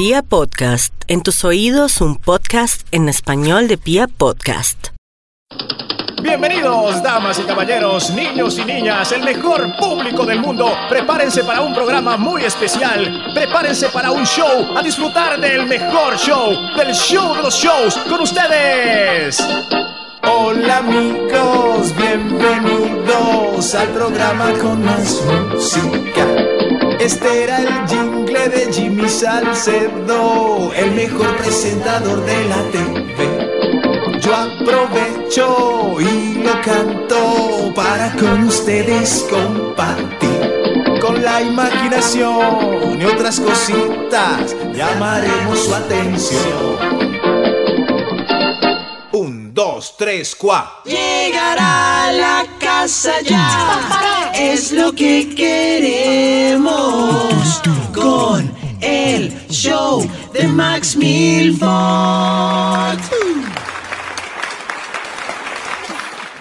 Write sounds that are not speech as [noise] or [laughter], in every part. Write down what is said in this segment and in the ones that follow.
Pia Podcast, en tus oídos un podcast en español de Pia Podcast. Bienvenidos, damas y caballeros, niños y niñas, el mejor público del mundo. Prepárense para un programa muy especial. Prepárense para un show, a disfrutar del mejor show, del show de los shows, con ustedes. Hola amigos, bienvenidos al programa con más música. Este era el jingle de Jimmy Salcedo, el mejor presentador de la TV. Yo aprovecho y lo canto para con ustedes compartir. Con la imaginación y otras cositas llamaremos su atención. Un, dos, tres, cuatro. Llegar a la casa ya es lo que queremos con el show de Max Milford.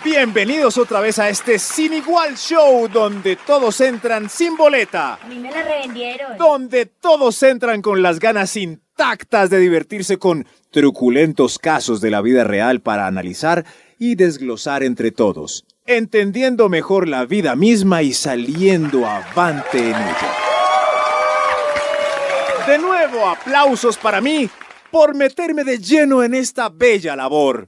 Bienvenidos otra vez a este sin igual show donde todos entran sin boleta. A mí me la revendieron. Donde todos entran con las ganas intactas de divertirse con truculentos casos de la vida real para analizar y desglosar entre todos, entendiendo mejor la vida misma y saliendo avante en ella. De nuevo, aplausos para mí por meterme de lleno en esta bella labor.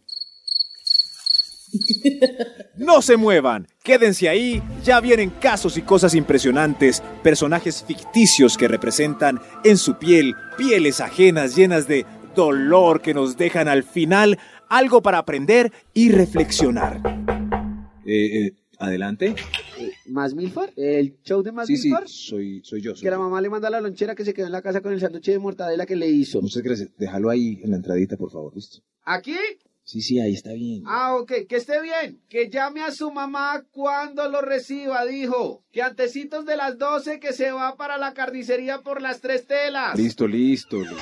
No se muevan, quédense ahí, ya vienen casos y cosas impresionantes, personajes ficticios que representan en su piel pieles ajenas llenas de dolor que nos dejan al final algo para aprender y reflexionar. Eh, eh, adelante. ¿Más Milford? ¿El show de Más Sí, sí, Milford? soy, soy yo. soy Que la yo. mamá le manda la lonchera que se quedó en la casa con el sándwich de mortadela que le hizo. Muchas gracias. Déjalo ahí en la entradita, por favor, ¿listo? ¿Aquí? Sí, sí, ahí está bien. Ah, ok. Que esté bien. Que llame a su mamá cuando lo reciba, dijo. Que antecitos de las 12 que se va para la carnicería por las tres telas. Listo, listo. listo.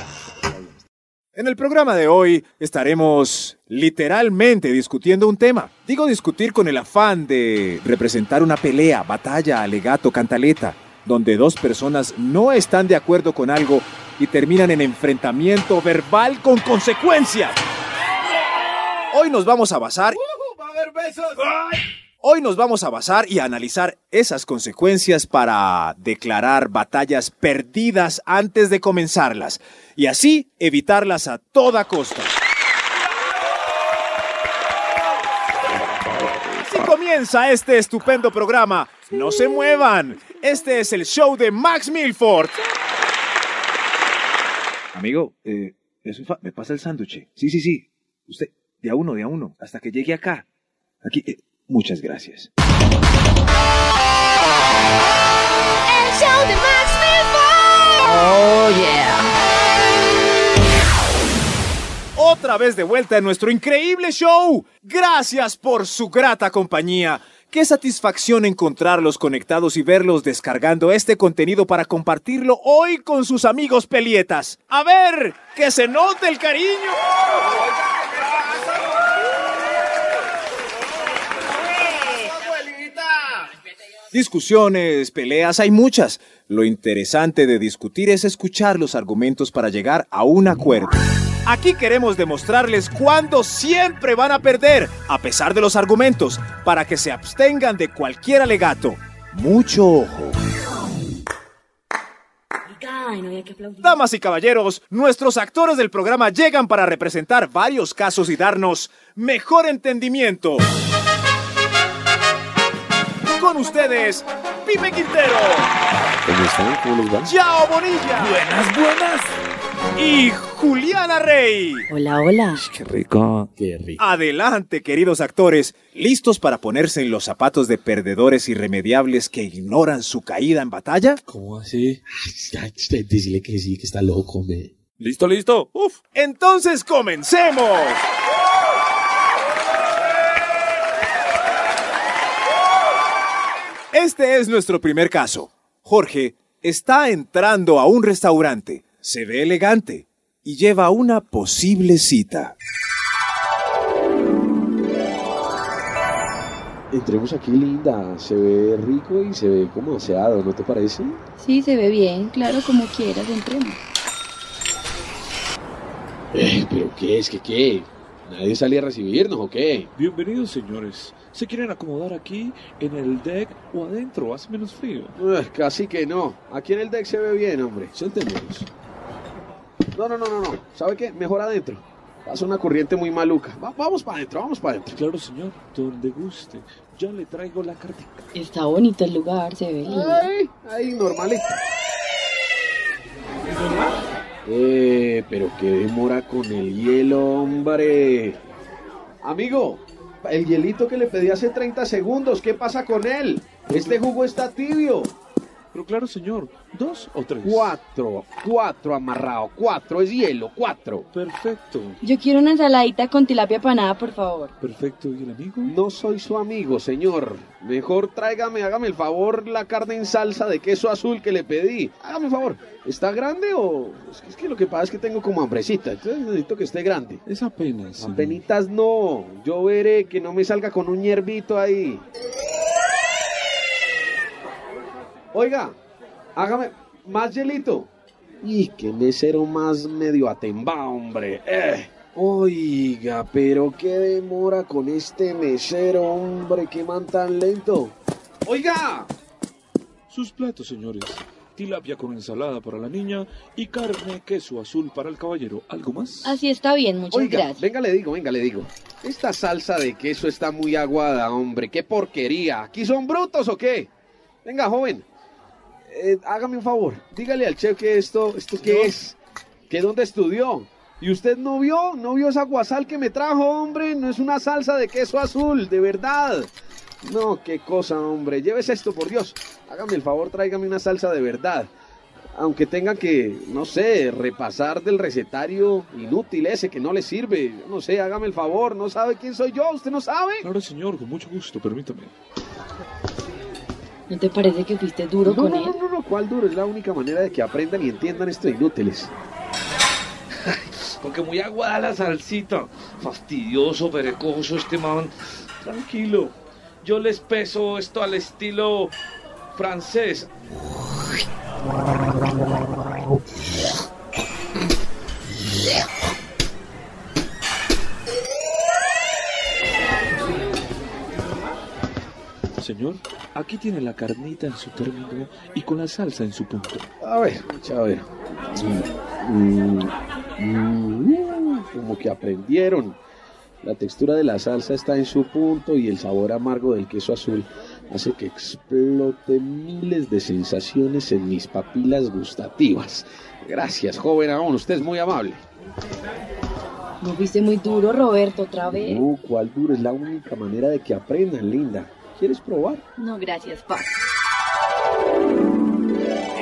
En el programa de hoy estaremos literalmente discutiendo un tema. Digo discutir con el afán de representar una pelea, batalla, alegato, cantaleta, donde dos personas no están de acuerdo con algo y terminan en enfrentamiento verbal con consecuencias. Hoy nos vamos a basar ¡Va a haber besos! Hoy nos vamos a basar y a analizar esas consecuencias para declarar batallas perdidas antes de comenzarlas y así evitarlas a toda costa. Si comienza este estupendo programa, no se muevan. Este es el show de Max Milford. Amigo, eh, me pasa el sándwich. Sí, sí, sí. Usted, de a uno, de a uno, hasta que llegue acá. Aquí, eh, muchas gracias. El show de Max. Oh yeah. Otra vez de vuelta en nuestro increíble show. Gracias por su grata compañía. Qué satisfacción encontrarlos conectados y verlos descargando este contenido para compartirlo hoy con sus amigos pelietas. A ver, que se note el cariño. Discusiones, peleas, hay muchas. Lo interesante de discutir es escuchar los argumentos para llegar a un acuerdo. Aquí queremos demostrarles cuándo siempre van a perder, a pesar de los argumentos, para que se abstengan de cualquier alegato. Mucho ojo. Damas y caballeros, nuestros actores del programa llegan para representar varios casos y darnos mejor entendimiento. Con ustedes, Pipe Quintero, ¿Cómo están? ¿Cómo les va? Yao Bonilla. Buenas, buenas. Y Juliana Rey. Hola, hola. Qué rico. Qué rico. Adelante, queridos actores, listos para ponerse en los zapatos de perdedores irremediables que ignoran su caída en batalla. ¿Cómo así? Decirle que sí, que está loco, me. ¿Listo, listo? Uf. Entonces comencemos. Este es nuestro primer caso. Jorge está entrando a un restaurante, se ve elegante y lleva una posible cita. Entremos aquí, linda. Se ve rico y se ve como aseado, ¿no te parece? Sí, se ve bien, claro, como quieras, entremos. Eh, ¿Pero qué es? ¿Qué qué? ¿Nadie sale a recibirnos o qué? Bienvenidos, señores. ¿Se quieren acomodar aquí, en el deck o adentro? Hace menos frío. Eh, casi que no. Aquí en el deck se ve bien, hombre. Sentémonos. No, no, no, no, no. ¿Sabe qué? Mejor adentro. Pasa una corriente muy maluca. Va- vamos para adentro, vamos para adentro. Claro, señor. Donde guste. Ya le traigo la cartica. Está bonito el lugar, se ve lindo. Ahí, ahí, normalito. Eh, pero qué demora con el hielo, hombre. Amigo, el hielito que le pedí hace 30 segundos, ¿qué pasa con él? Este jugo está tibio. Pero claro, señor. ¿Dos o tres? Cuatro, cuatro amarrado, cuatro es hielo, cuatro. Perfecto. Yo quiero una ensaladita con tilapia panada, por favor. Perfecto. ¿Y el amigo? No soy su amigo, señor. Mejor tráigame, hágame el favor, la carne en salsa de queso azul que le pedí. Hágame el favor. ¿Está grande o...? Es que, lo que pasa es que tengo como hambrecita, entonces necesito que esté grande. Es apenas. señor. Apenitas no. Yo veré que no me salga con un hierbito ahí. Oiga, hágame más hielito. Y qué mesero más medio atembado, hombre. Eh. Oiga, pero qué demora con este mesero, hombre, qué man tan lento. Oiga, Sus platos, señores. Tilapia con ensalada para la niña y carne, queso azul para el caballero. ¿Algo más? Así está bien, muchas Oiga, gracias. venga, le digo, venga, le digo. Esta salsa de queso está muy aguada, hombre. ¡Qué porquería! ¿Aquí son brutos o qué? Venga, joven. Eh, hágame un favor. Dígale al chef que esto, ¿esto qué es? ¿Que dónde estudió? ¿Y usted no vio? ¿No vio esa guasal que me trajo, hombre? No es una salsa de queso azul, de verdad. No, qué cosa, hombre. Llévese esto, por Dios. Hágame el favor, tráigame una salsa de verdad. Aunque tenga que, no sé, repasar del recetario inútil ese que no le sirve. No sé, hágame el favor. ¿No sabe quién soy yo? ¿Usted no sabe? Claro, señor. Con mucho gusto. Permítame. ¿No te parece que fuiste duro No, con no, él? no, no, no, ¿cuál duro? Es la única manera de que aprendan y entiendan estos inútiles. Porque muy aguada la salsita. Fastidioso, perecoso este man. Tranquilo. Yo les peso esto al estilo francés. Señor, aquí tiene la carnita en su término y con la salsa en su punto. A ver, a ver. Mm, mm, como que aprendieron. La textura de la salsa está en su punto y el sabor amargo del queso azul hace que explote miles de sensaciones en mis papilas gustativas. Gracias, joven aún, usted es muy amable. ¿No fuiste muy duro, Roberto, otra vez? No, cuál duro, es la única manera de que aprendan, linda. ¿Quieres probar? No, gracias, pa.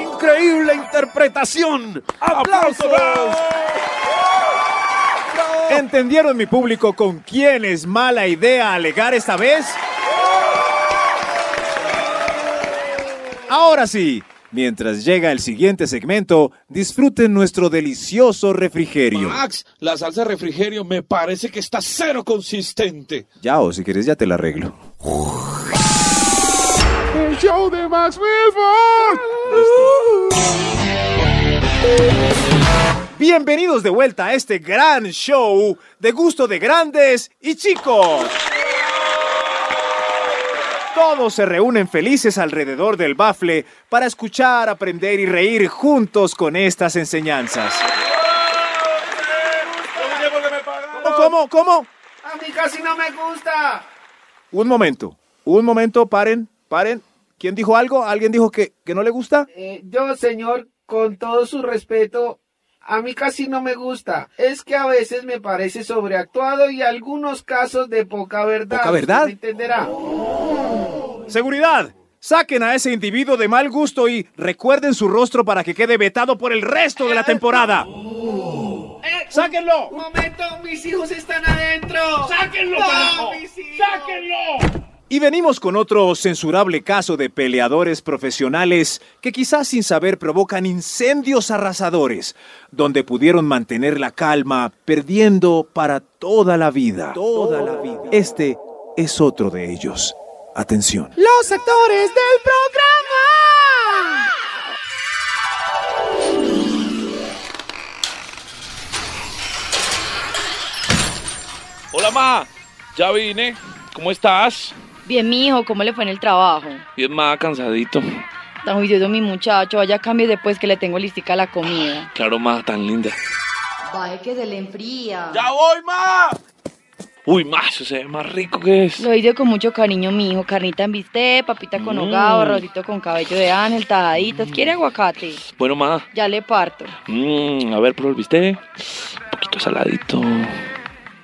¡Increíble interpretación! ¡Aplausos! ¿Entendieron mi público con quién es mala idea alegar esta vez? Ahora sí, mientras llega el siguiente segmento, disfruten nuestro delicioso refrigerio. Max, la salsa de refrigerio me parece que está cero consistente. Ya, o si quieres ya te la arreglo. El show de Max Bienvenidos de vuelta a este gran show de gusto de grandes y chicos. Todos se reúnen felices alrededor del bafle para escuchar, aprender y reír juntos con estas enseñanzas. ¿Cómo, cómo, cómo? A mí casi no me gusta. Un momento, un momento, paren, paren. ¿Quién dijo algo? ¿Alguien dijo que, que no le gusta? Eh, yo, señor, con todo su respeto, a mí casi no me gusta. Es que a veces me parece sobreactuado y algunos casos de poca verdad. ¿Poca verdad? Me entenderá. Seguridad. Saquen a ese individuo de mal gusto y recuerden su rostro para que quede vetado por el resto de la temporada. Eh, ¡Sáquenlo! Un momento, mis hijos están adentro. ¡Sáquenlo, No, mis hijos. ¡Sáquenlo! Y venimos con otro censurable caso de peleadores profesionales que quizás sin saber provocan incendios arrasadores, donde pudieron mantener la calma perdiendo para toda la vida. Toda la vida. Este es otro de ellos. Atención. Los actores del programa. Hola, ma. Ya vine. ¿Cómo estás? Bien, mijo, ¿cómo le fue en el trabajo? Bien, ma, cansadito. Tan juicioso mi muchacho, vaya cambio después que le tengo listica la comida. Claro, ma, tan linda. Baje que se le enfría. ¡Ya voy, ma! Uy, ma, eso se ve más rico que es. Lo hice con mucho cariño, mijo. Carnita en bistec, papita con Mm. hogado, arrocito con cabello de ángel, tajaditas. ¿Quiere aguacate? Bueno, ma. Ya le parto. Mm, a ver, prueba el bistec. Un poquito saladito.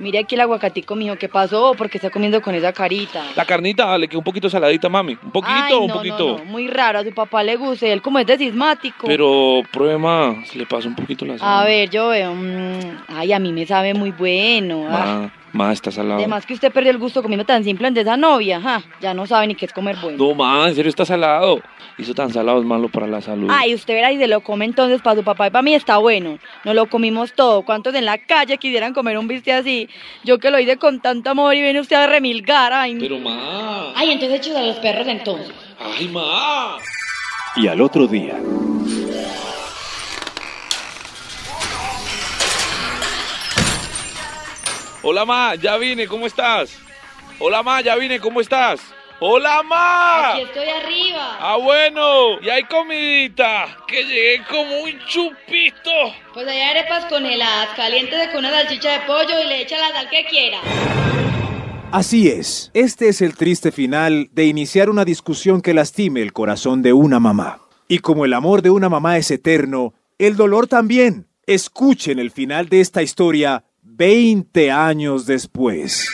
Mire aquí el aguacatico, mijo. ¿Qué pasó? ¿Por qué está comiendo con esa carita? La carnita le quedó un poquito saladita, mami. Un poquito, Ay, un poquito. No, no, muy raro. A su papá le gusta. Él como es de cismático. Pero pruebe, ma. Se le pasa un poquito la sal. A ver, yo veo. mm, ay, a mí me sabe muy bueno. ah. Ma, ma, está salado. Además que usted perdió el gusto comiendo tan simple de esa novia. ja, Ya no sabe ni qué es comer bueno. No, ma, en serio está salado. Eso tan salado es malo para la salud. Ay, usted verá y se lo come entonces para su papá y para mí está bueno. Nos lo comimos todo. ¿Cuántos en la calle quisieran comer un bistec así? Yo que lo hice con tanto amor y viene usted a remilgar. Ay, Pero, ma. ay entonces hechos a los perros entonces. Ay, ma. Y al otro día, Hola, ma, ya vine, ¿cómo estás? Hola, ma, ya vine, ¿cómo estás? Hola, ma. Aquí estoy arriba. Ah, bueno, y hay comidita, que llegué como un chupito. Pues hay arepas congeladas, calientes con una salchicha de pollo y le echa la sal que quiera. así es. Este es el triste final de iniciar una discusión que lastime el corazón de una mamá. Y como el amor de una mamá es eterno, el dolor también. Escuchen el final de esta historia 20 años después.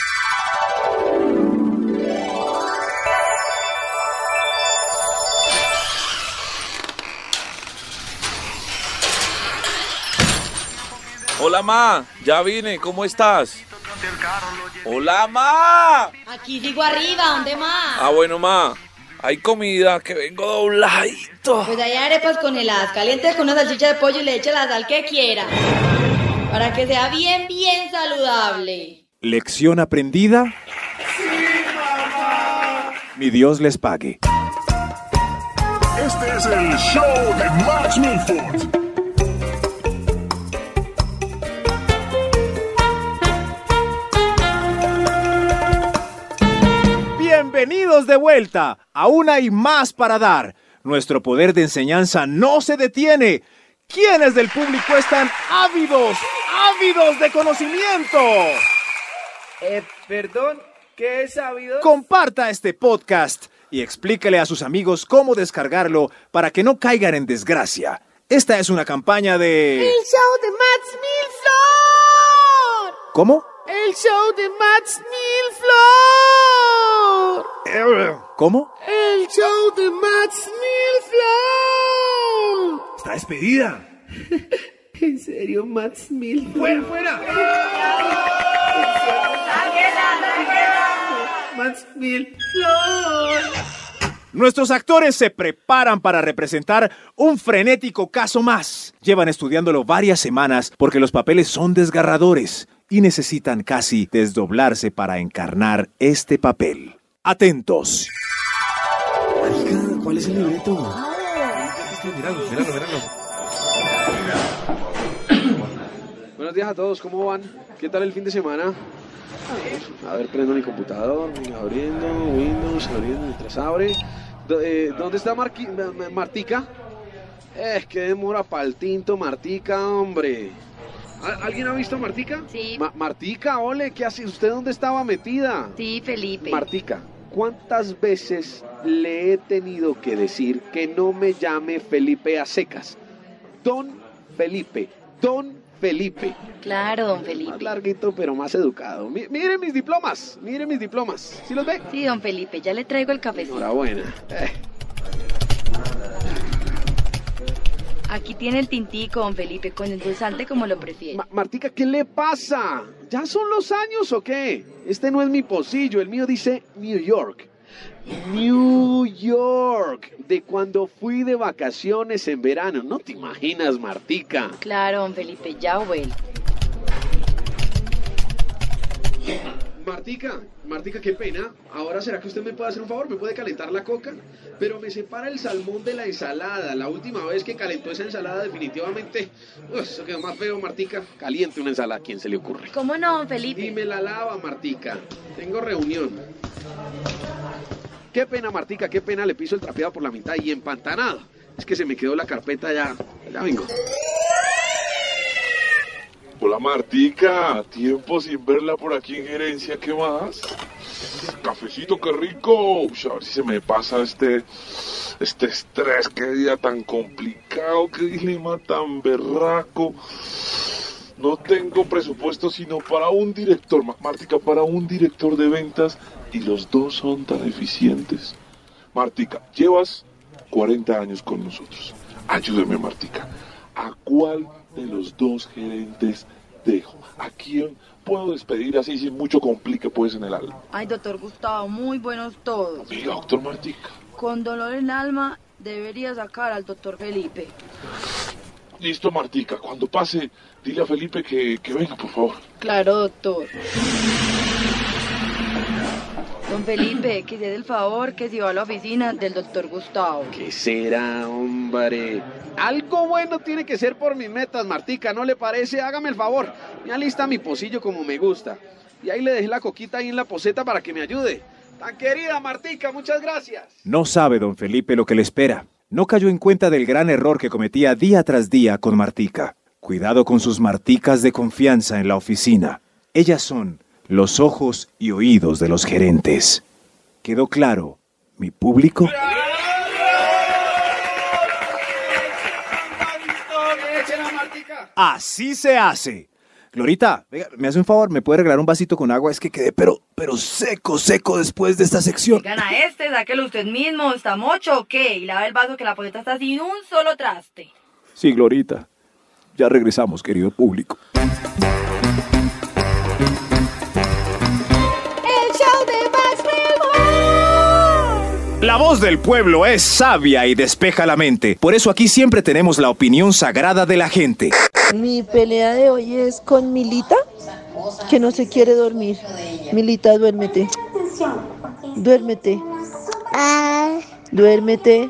Hola, ma, ya vine, ¿cómo estás? Hola, ma. Aquí sigo arriba, ¿dónde más? Ah, bueno, ma, hay comida, que vengo dobladito. Pues hay arepas congeladas, calientes con una salchicha de pollo y le echa la sal que quiera. Para que sea bien, bien saludable. ¿Lección aprendida? Mi Dios les pague. Este es el show de Max Milford. Bienvenidos de vuelta. Aún hay más para dar. Nuestro poder de enseñanza no se detiene. ¿Quiénes del público están ávidos, ávidos de conocimiento? Eh, perdón, ¿qué es sabido? Comparta este podcast y explíquele a sus amigos cómo descargarlo para que no caigan en desgracia. Esta es una campaña de... El show de Max Milford. ¿Cómo? El show de Max Milford. ¿Cómo? El show de Max Milford. Está despedida. [laughs] ¿En serio, Max Milford? Fuera, fuera. Max Milford. Nuestros actores se preparan para representar un frenético caso más. Llevan estudiándolo varias semanas porque los papeles son desgarradores y necesitan casi desdoblarse para encarnar este papel. Atentos. ¿Cuál es el libreto? Míralo, míralo, míralo. Buenos días a todos, ¿cómo van? ¿Qué tal el fin de semana? A ver, prendo mi computador, abriendo, Windows, abriendo mientras abre. Eh, ¿Dónde está Marqui- Martica? Es que demora pa'l tinto, Martica, hombre. ¿Al- ¿Alguien ha visto a Martica? Sí. Ma- Martica, ole, ¿qué hace? ¿Usted dónde estaba metida? Sí, Felipe. Martica, ¿cuántas veces le he tenido que decir que no me llame Felipe a secas? Don Felipe, Don Felipe. Claro, don Más Felipe. larguito, pero más educado. Mi- mire mis diplomas, mire mis diplomas. ¿Sí los ve? Sí, don Felipe, ya le traigo el cafecito. Enhorabuena. Eh, Aquí tiene el tintico, don Felipe, con el dulzante como lo prefiere. Ma- Martica, ¿qué le pasa? ¿Ya son los años o qué? Este no es mi pocillo, el mío dice New York. New York, de cuando fui de vacaciones en verano. No te imaginas, Martica. Claro, Felipe, ya vuelvo. Martica, Martica, qué pena. Ahora será que usted me puede hacer un favor, me puede calentar la coca, pero me separa el salmón de la ensalada. La última vez que calentó esa ensalada definitivamente, Uf, eso quedó más feo, Martica. Caliente una ensalada, ¿a quién se le ocurre? ¿Cómo no, Felipe? Y me la lava, Martica. Tengo reunión. Qué pena, Martica, qué pena le piso el trapeado por la mitad y empantanado. Es que se me quedó la carpeta ya. Ya vengo. Hola Martica, tiempo sin verla por aquí en gerencia, ¿qué más? Cafecito, qué rico. A ver si se me pasa este, este estrés, qué día tan complicado, qué dilema tan berraco. No tengo presupuesto sino para un director, Ma- Martica, para un director de ventas y los dos son tan eficientes. Martica, llevas 40 años con nosotros. Ayúdeme, Martica. ¿A cuál de los dos gerentes dejo? ¿A quién puedo despedir así sin mucho complique pues en el alma? Ay, doctor Gustavo, muy buenos todos. Mira, doctor Martica. Con dolor en el alma, debería sacar al doctor Felipe. Listo, Martica. Cuando pase, dile a Felipe que, que venga, por favor. Claro, doctor. Don Felipe, que se dé el favor que va a la oficina del doctor Gustavo. ¿Qué será, hombre? Algo bueno tiene que ser por mis metas, Martica, ¿no le parece? Hágame el favor. Me alista mi pocillo como me gusta. Y ahí le dejé la coquita ahí en la poseta para que me ayude. Tan querida Martica, muchas gracias. No sabe don Felipe lo que le espera. No cayó en cuenta del gran error que cometía día tras día con Martica. Cuidado con sus marticas de confianza en la oficina. Ellas son los ojos y oídos de los gerentes. ¿Quedó claro, mi público? Así se hace. Glorita, venga, me hace un favor, ¿me puede regalar un vasito con agua? Es que quedé pero, pero seco, seco después de esta sección. Gana este, sáquelo usted mismo, ¿está mocho o qué? Y lava el vaso que la poseta está sin un solo traste. Sí, Glorita. Ya regresamos, querido público. La voz del pueblo es sabia y despeja la mente. Por eso aquí siempre tenemos la opinión sagrada de la gente. Mi pelea de hoy es con Milita, que no se quiere dormir. Milita, duérmete. Duérmete. Duérmete.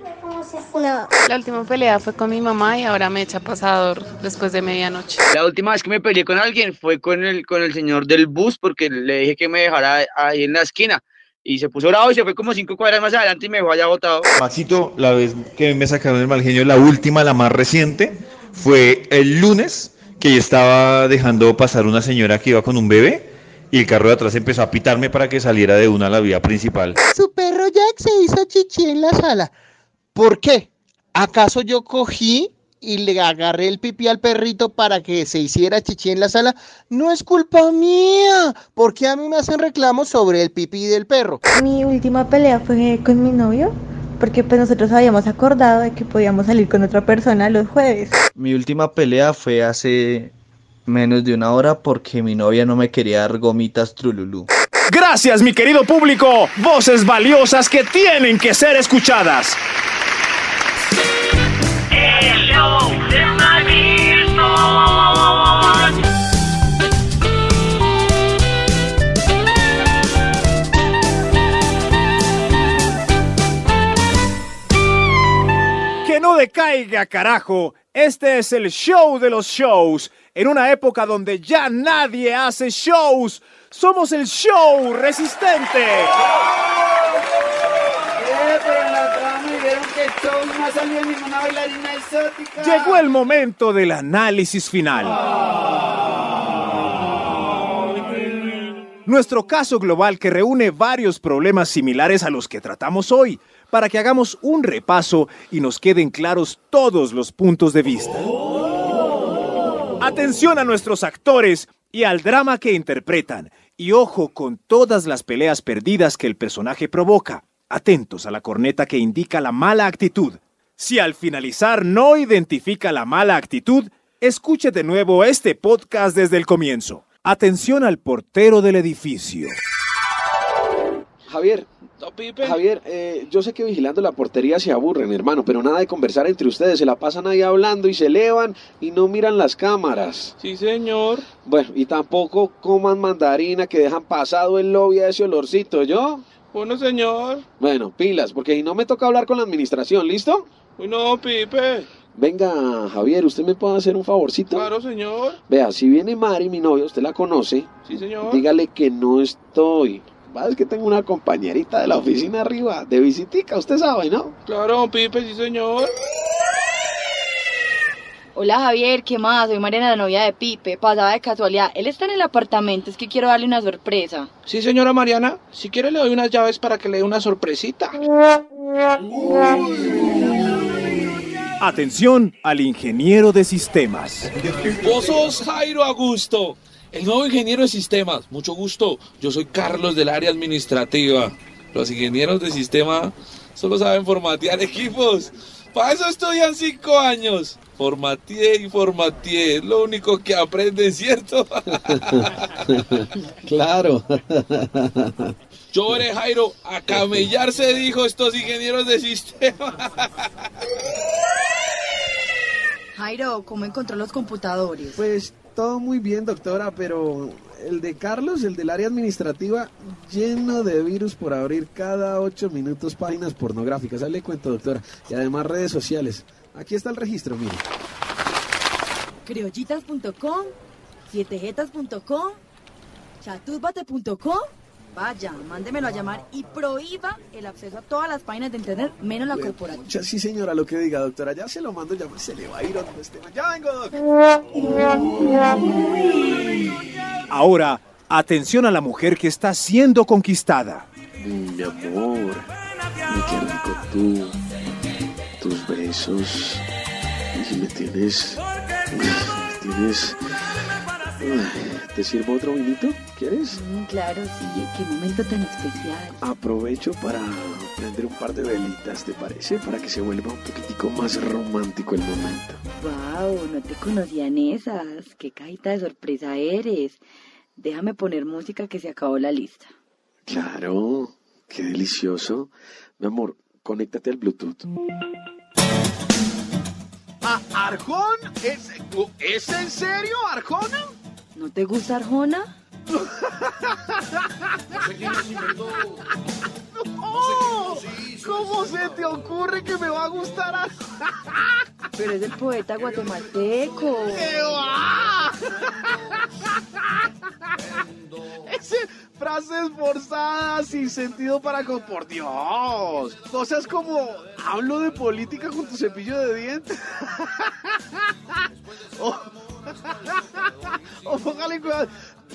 La última pelea fue con mi mamá y ahora me echa pasador después de medianoche. La última vez que me peleé con alguien fue con el, con el señor del bus porque le dije que me dejara ahí en la esquina. Y se puso bravo y se fue como cinco cuadras más adelante y me dejó allá botado. Maxito, la vez que me sacaron el mal genio, la última, la más reciente, fue el lunes que yo estaba dejando pasar una señora que iba con un bebé y el carro de atrás empezó a pitarme para que saliera de una a la vía principal. Su perro Jack se hizo chichi en la sala. ¿Por qué? ¿Acaso yo cogí y le agarré el pipí al perrito para que se hiciera chichi en la sala? No es culpa mía. ¿Por qué a mí me hacen reclamos sobre el pipí del perro? Mi última pelea fue con mi novio, porque pues nosotros habíamos acordado de que podíamos salir con otra persona los jueves. Mi última pelea fue hace menos de una hora porque mi novia no me quería dar gomitas trululú. Gracias, mi querido público. Voces valiosas que tienen que ser escuchadas. Que no decaiga, carajo. Este es el show de los shows. En una época donde ya nadie hace shows. Somos el show resistente. Llegó el momento del análisis final. Nuestro caso global que reúne varios problemas similares a los que tratamos hoy, para que hagamos un repaso y nos queden claros todos los puntos de vista. Atención a nuestros actores y al drama que interpretan, y ojo con todas las peleas perdidas que el personaje provoca. Atentos a la corneta que indica la mala actitud. Si al finalizar no identifica la mala actitud, escuche de nuevo este podcast desde el comienzo. Atención al portero del edificio. Javier, Pipe. Javier, eh, yo sé que vigilando la portería se aburren, hermano, pero nada de conversar entre ustedes. Se la pasan ahí hablando y se elevan y no miran las cámaras. Sí, señor. Bueno, y tampoco coman mandarina que dejan pasado el lobby a ese olorcito, ¿yo? Bueno, señor. Bueno, pilas, porque si no me toca hablar con la administración, ¿listo? Uy, no, Pipe. Venga, Javier, ¿usted me puede hacer un favorcito? Claro, señor. Vea, si viene Mari, mi novia, usted la conoce. Sí, señor. Dígale que no estoy. Va, es que tengo una compañerita de la oficina arriba, de visitica, usted sabe, ¿no? Claro, Pipe, sí, señor. Hola Javier, ¿qué más? Soy Mariana, la novia de Pipe. Pasaba de casualidad. Él está en el apartamento, es que quiero darle una sorpresa. Sí, señora Mariana. Si quiere le doy unas llaves para que le dé una sorpresita. Atención al ingeniero de sistemas. Vos sos Jairo Augusto, el nuevo ingeniero de sistemas. Mucho gusto. Yo soy Carlos del área administrativa. Los ingenieros de sistema solo saben formatear [laughs] equipos. Para eso estudian cinco años. Formateé y formateé. Es lo único que aprenden, ¿cierto? [laughs] claro. Yo veré, Jairo, a camellar se dijo estos ingenieros de sistema. Jairo, ¿cómo encontró los computadores? Pues todo muy bien, doctora, pero el de Carlos, el del área administrativa, lleno de virus por abrir cada ocho minutos páginas pornográficas. Ahí le cuento, doctora. Y además redes sociales. Aquí está el registro, mire. Criollitas.com, sietejetas.com, chatúbate.com. Vaya, mándemelo a llamar y prohíba el acceso a todas las páginas de internet, menos la corporativa. Sí, señora, lo que diga, doctora. Ya se lo mando, ya se le va a ir a donde esté. Ya vengo, doc. Ahora, atención a la mujer que está siendo conquistada. Mi amor, mi qué rico tú, tus besos. Y me tienes. Me tienes. ¿Te sirvo otro vinito? ¿Quieres? Mm, claro, sí, qué momento tan especial. Aprovecho para prender un par de velitas, ¿te parece? Para que se vuelva un poquitico más romántico el momento. Wow, no te conocían esas. Qué cajita de sorpresa eres. Déjame poner música que se acabó la lista. Claro, qué delicioso. Mi amor, conéctate al Bluetooth. ¿A Arjón? ¿Es, ¿Es en serio, Arjona? ¿No te gusta Arjona? ¡Oh! ¿Cómo se te ocurre que me va a gustar a... [laughs] Pero es el poeta guatemalteco. ¡Qué va! Ese frases forzadas sin sentido para con por Dios. Cosas como hablo de política con tu cepillo de dientes. [laughs] o, o póngale cuidado.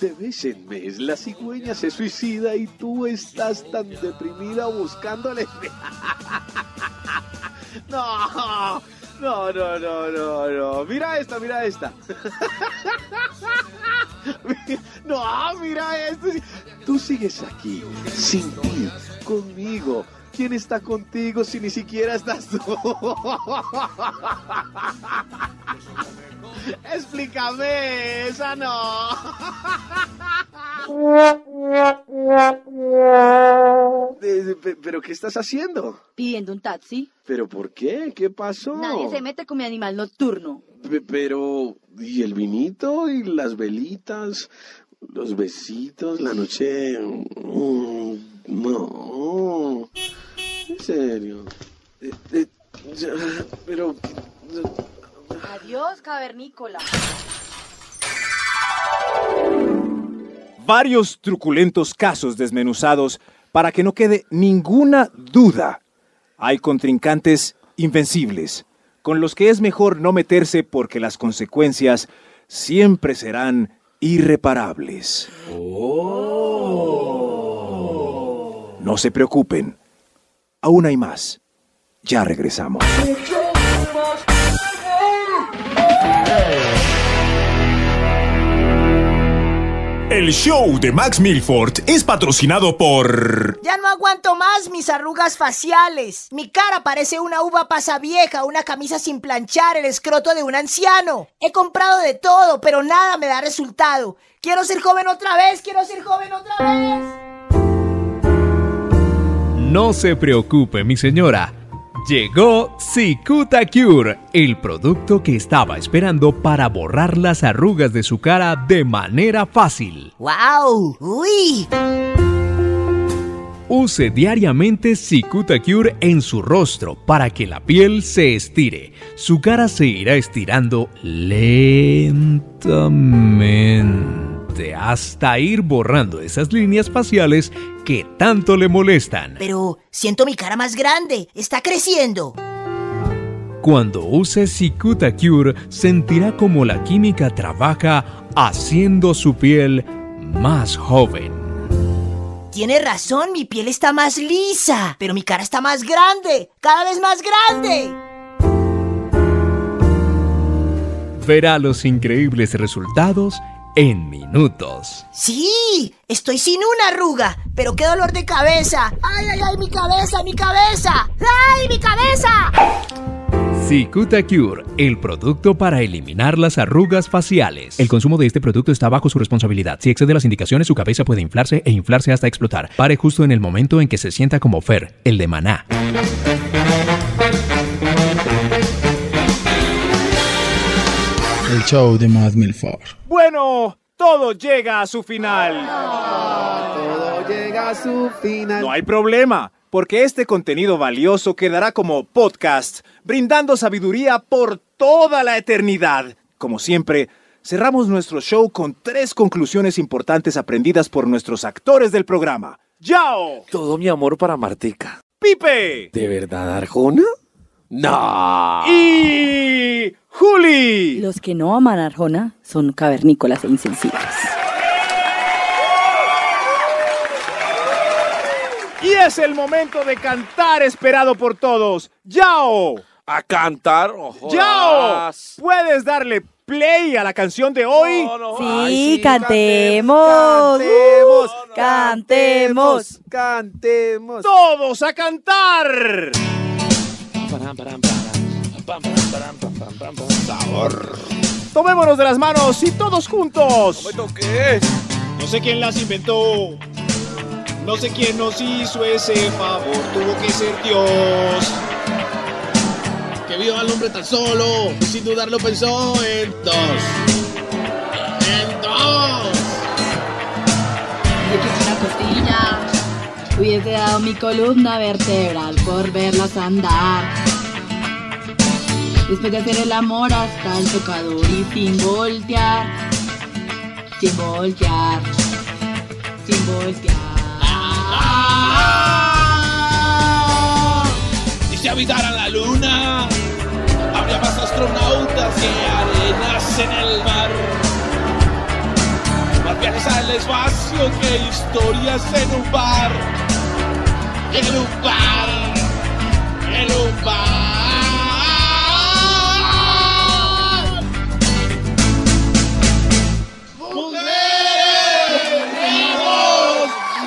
De vez en mes la cigüeña se suicida y tú estás tan deprimida buscándole. [laughs] no, no, no, no, no, no. Mira esta, mira esta. [laughs] no, mira esto. Tú sigues aquí, sin ti, conmigo. ¿Quién está contigo si ni siquiera estás tú? Explícame, esa no. Pe- ¿Pero qué estás haciendo? Pidiendo un taxi. ¿Pero por qué? ¿Qué pasó? Nadie se mete con mi animal nocturno. Pe- Pero, ¿y el vinito? ¿Y las velitas? ¿Los besitos? ¿La noche? Mm, No. En serio. Eh, eh, ya, pero... Adiós, cavernícola. Varios truculentos casos desmenuzados para que no quede ninguna duda. Hay contrincantes invencibles, con los que es mejor no meterse porque las consecuencias siempre serán irreparables. No se preocupen, aún hay más. Ya regresamos. El show de Max Milford es patrocinado por... Ya no aguanto más mis arrugas faciales. Mi cara parece una uva pasa vieja, una camisa sin planchar, el escroto de un anciano. He comprado de todo, pero nada me da resultado. Quiero ser joven otra vez, quiero ser joven otra vez. No se preocupe, mi señora. Llegó Cicuta Cure, el producto que estaba esperando para borrar las arrugas de su cara de manera fácil. ¡Wow! ¡Uy! Use diariamente Cicuta Cure en su rostro para que la piel se estire. Su cara se irá estirando lentamente hasta ir borrando esas líneas faciales que tanto le molestan. Pero siento mi cara más grande. Está creciendo. Cuando use Cicuta Cure, sentirá como la química trabaja haciendo su piel más joven. Tiene razón, mi piel está más lisa, pero mi cara está más grande, cada vez más grande. Verá los increíbles resultados en minutos. Sí, estoy sin una arruga, pero qué dolor de cabeza. ¡Ay, ay, ay, mi cabeza, mi cabeza! ¡Ay, mi cabeza! Cicuta Cure, el producto para eliminar las arrugas faciales. El consumo de este producto está bajo su responsabilidad. Si excede las indicaciones, su cabeza puede inflarse e inflarse hasta explotar. Pare justo en el momento en que se sienta como Fer, el de Maná. El show de Matt Milford. Bueno, todo llega a su final. Todo llega a su final. No hay problema, porque este contenido valioso quedará como podcast, brindando sabiduría por toda la eternidad. Como siempre, cerramos nuestro show con tres conclusiones importantes aprendidas por nuestros actores del programa. ¡Yao! Todo mi amor para Martica. ¡Pipe! ¿De verdad, Arjona? ¡No! ¡Y Juli! Los que no aman a Arjona son cavernícolas e insensibles. Y es el momento de cantar esperado por todos. ¡Yao! A cantar, ojo. ¡Yao! ¿Puedes darle play a la canción de hoy? Sí, cantemos. Cantemos. Uh, cantemos. Cantemos. ¡Todos a cantar! Sabor. Tomémonos de las manos y todos juntos. ¿Qué? No sé quién las inventó. No sé quién nos hizo ese favor. Tuvo que ser Dios. Que vio al hombre tan solo y sin dudarlo pensó en dos. En dos. Yo costilla. Hubiese dado mi columna vertebral por verlas andar. Después de hacer el amor hasta el tocador y sin voltear. Sin voltear. Sin voltear. Y si habitaran la luna, habría más astronautas que arenas en el mar. Más viajes al espacio que historias en un bar. En un bar. En un bar. ¡Mujeres!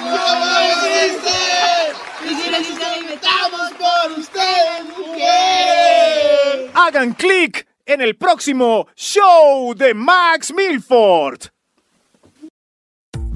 ¡No existe! ¡Y si no existe, la inventamos por usted, mujeres! Hagan clic en el próximo show de Max Milford.